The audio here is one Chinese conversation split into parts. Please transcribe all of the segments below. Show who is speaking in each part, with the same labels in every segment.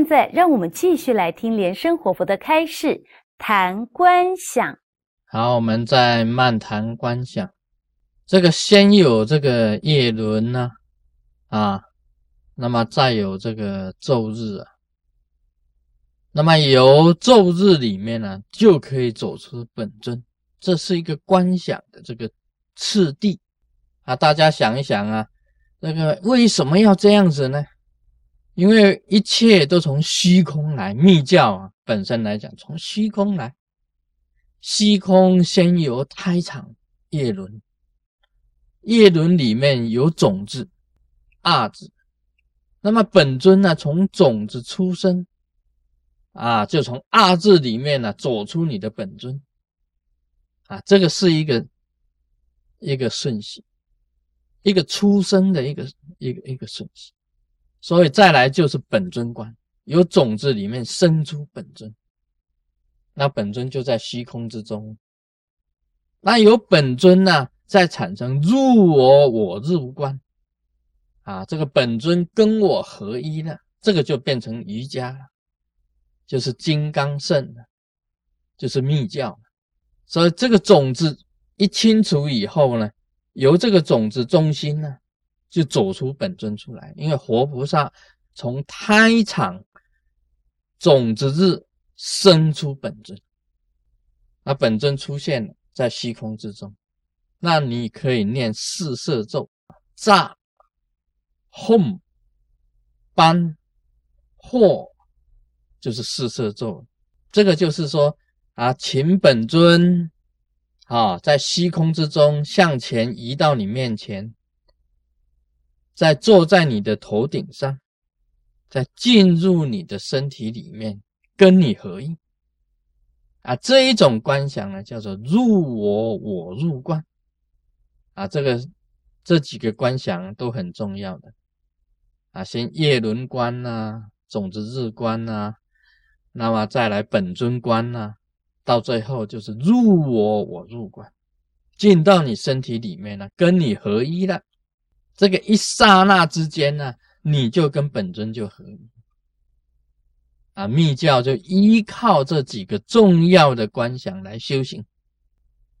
Speaker 1: 现在让我们继续来听莲生活佛的开示，谈观想。
Speaker 2: 好，我们再漫谈观想。这个先有这个叶轮呢，啊，那么再有这个昼日啊，那么由昼日里面呢，就可以走出本尊，这是一个观想的这个次第啊。大家想一想啊，这个为什么要这样子呢？因为一切都从虚空来，密教啊本身来讲，从虚空来，虚空先有胎场叶轮。叶轮里面有种子，二字，那么本尊呢，从种子出生，啊，就从二字里面呢走出你的本尊，啊，这个是一个一个顺序，一个出生的一个一个一个顺序，所以再来就是本尊观，由种子里面生出本尊，那本尊就在虚空之中，那有本尊呢。再产生入我我入无观啊，这个本尊跟我合一了，这个就变成瑜伽了，就是金刚圣了，就是密教。所以这个种子一清除以后呢，由这个种子中心呢，就走出本尊出来。因为活菩萨从胎场种子日生出本尊，那本尊出现了在虚空之中。那你可以念四色咒：炸、吽、班、或，就是四色咒。这个就是说啊，请本尊啊，在虚空之中向前移到你面前，在坐在你的头顶上，在进入你的身体里面，跟你合一。啊，这一种观想呢，叫做入我，我入观。啊，这个这几个观想都很重要的啊，先叶轮观呐，种子日观呐，那么再来本尊观呐，到最后就是入我，我入观，进到你身体里面了，跟你合一了。这个一刹那之间呢，你就跟本尊就合一。啊，密教就依靠这几个重要的观想来修行。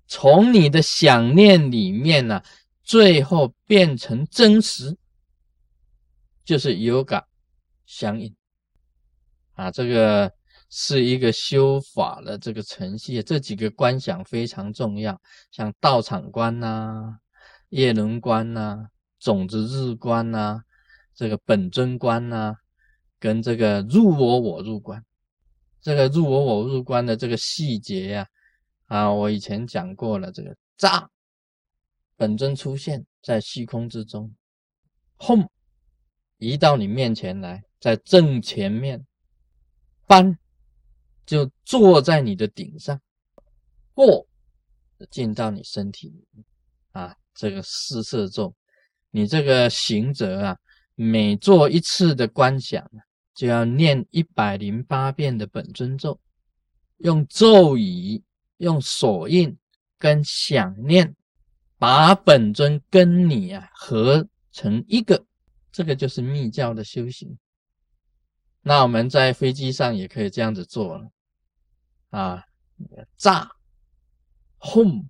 Speaker 2: 从你的想念里面呢，最后变成真实，就是有感相应啊。这个是一个修法的这个程序，这几个观想非常重要，像道场观呐、叶轮观呐、种子日观呐、这个本尊观呐，跟这个入我我入观，这个入我我入观的这个细节呀。啊，我以前讲过了，这个炸本尊出现在虚空之中，轰移到你面前来，在正前面，翻就坐在你的顶上，或进到你身体里面啊。这个四色咒，你这个行者啊，每做一次的观想，就要念一百零八遍的本尊咒，用咒语。用锁印跟想念，把本尊跟你啊合成一个，这个就是密教的修行。那我们在飞机上也可以这样子做了啊，炸、轰、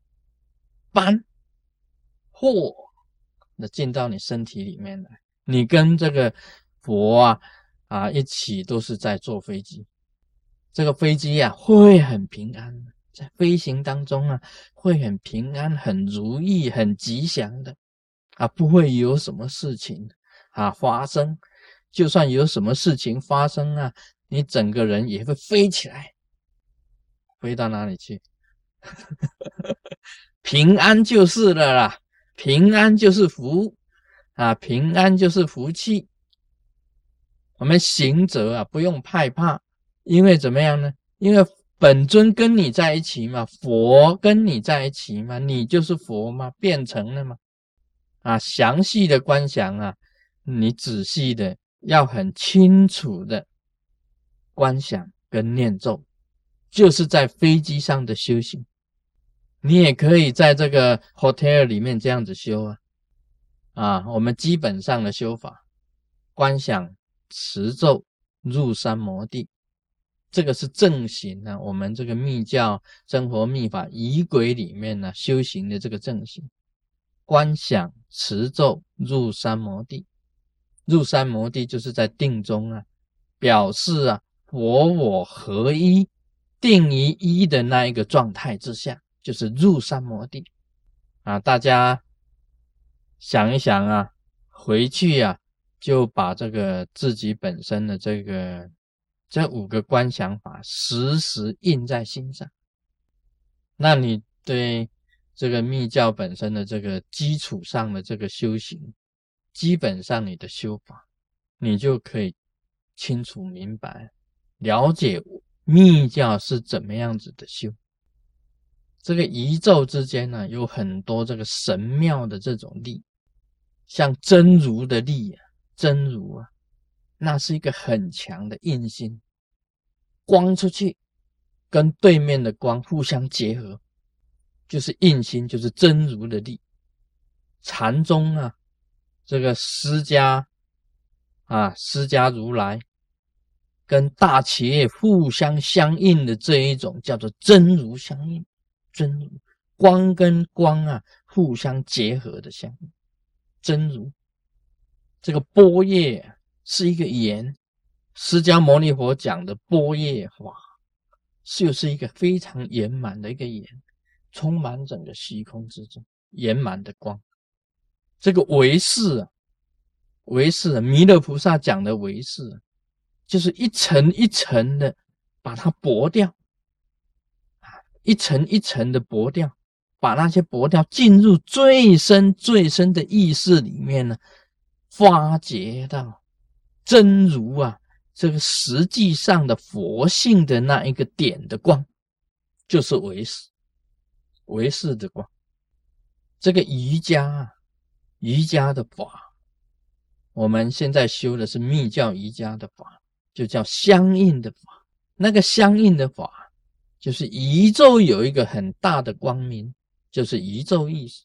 Speaker 2: 搬、或，那进到你身体里面来，你跟这个佛啊啊一起都是在坐飞机，这个飞机呀会很平安。在飞行当中啊，会很平安、很如意、很吉祥的啊，不会有什么事情啊发生。就算有什么事情发生啊，你整个人也会飞起来，飞到哪里去？平安就是了啦，平安就是福啊，平安就是福气。我们行者啊，不用害怕，因为怎么样呢？因为。本尊跟你在一起嘛，佛跟你在一起嘛，你就是佛嘛，变成了嘛。啊，详细的观想啊，你仔细的要很清楚的观想跟念咒，就是在飞机上的修行。你也可以在这个 hotel 里面这样子修啊。啊，我们基本上的修法，观想持咒入山摩地。这个是正行啊，我们这个密教生活密法仪轨里面呢修行的这个正行，观想持咒入山摩地，入山摩地就是在定中啊，表示啊我我合一，定于一的那一个状态之下，就是入三摩地啊。大家想一想啊，回去呀就把这个自己本身的这个。这五个观想法时时印在心上，那你对这个密教本身的这个基础上的这个修行，基本上你的修法，你就可以清楚明白、了解密教是怎么样子的修。这个宇宙之间呢，有很多这个神妙的这种力，像真如的力啊，真如啊。那是一个很强的印心，光出去跟对面的光互相结合，就是印心，就是真如的力。禅宗啊，这个释迦啊，释迦如来跟大企业互相相应的这一种叫做真如相应，真如光跟光啊互相结合的相应，真如这个波叶。是一个言，释迦牟尼佛讲的波叶法，就是一个非常圆满的一个言，充满整个虚空之中，圆满的光。这个唯识啊，唯识，弥勒菩萨讲的唯识，就是一层一层的把它剥掉，一层一层的剥掉，把那些剥掉，进入最深最深的意识里面呢，发掘到。真如啊，这个实际上的佛性的那一个点的光，就是唯识，唯识的光。这个瑜伽啊，瑜伽的法，我们现在修的是密教瑜伽的法，就叫相应的法。那个相应的法，就是宇宙有一个很大的光明，就是宇宙意识。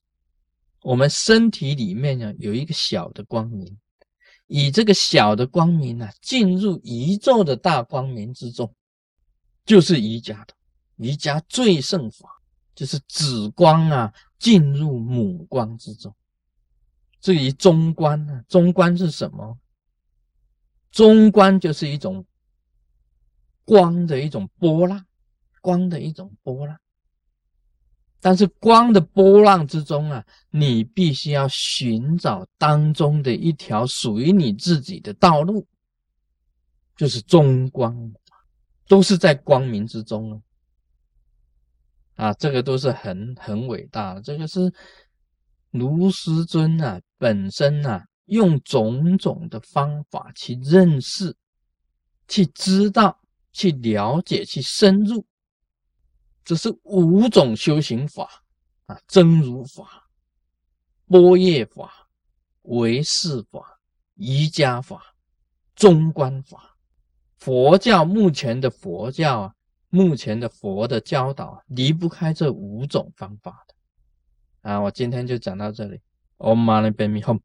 Speaker 2: 我们身体里面呢，有一个小的光明。以这个小的光明呢，进入宇宙的大光明之中，就是瑜伽的瑜伽最胜法，就是子光啊，进入母光之中。至于中观呢，中观是什么？中观就是一种光的一种波浪，光的一种波浪。但是光的波浪之中啊，你必须要寻找当中的一条属于你自己的道路，就是中光，都是在光明之中啊，这个都是很很伟大的。这个是卢师尊啊本身啊用种种的方法去认识、去知道、去了解、去深入。这是五种修行法啊：真如法、波叶法、唯识法、瑜伽法、中观法。佛教目前的佛教啊，目前的佛的教导离不开这五种方法的啊。我今天就讲到这里。Om Mani Padme Hum。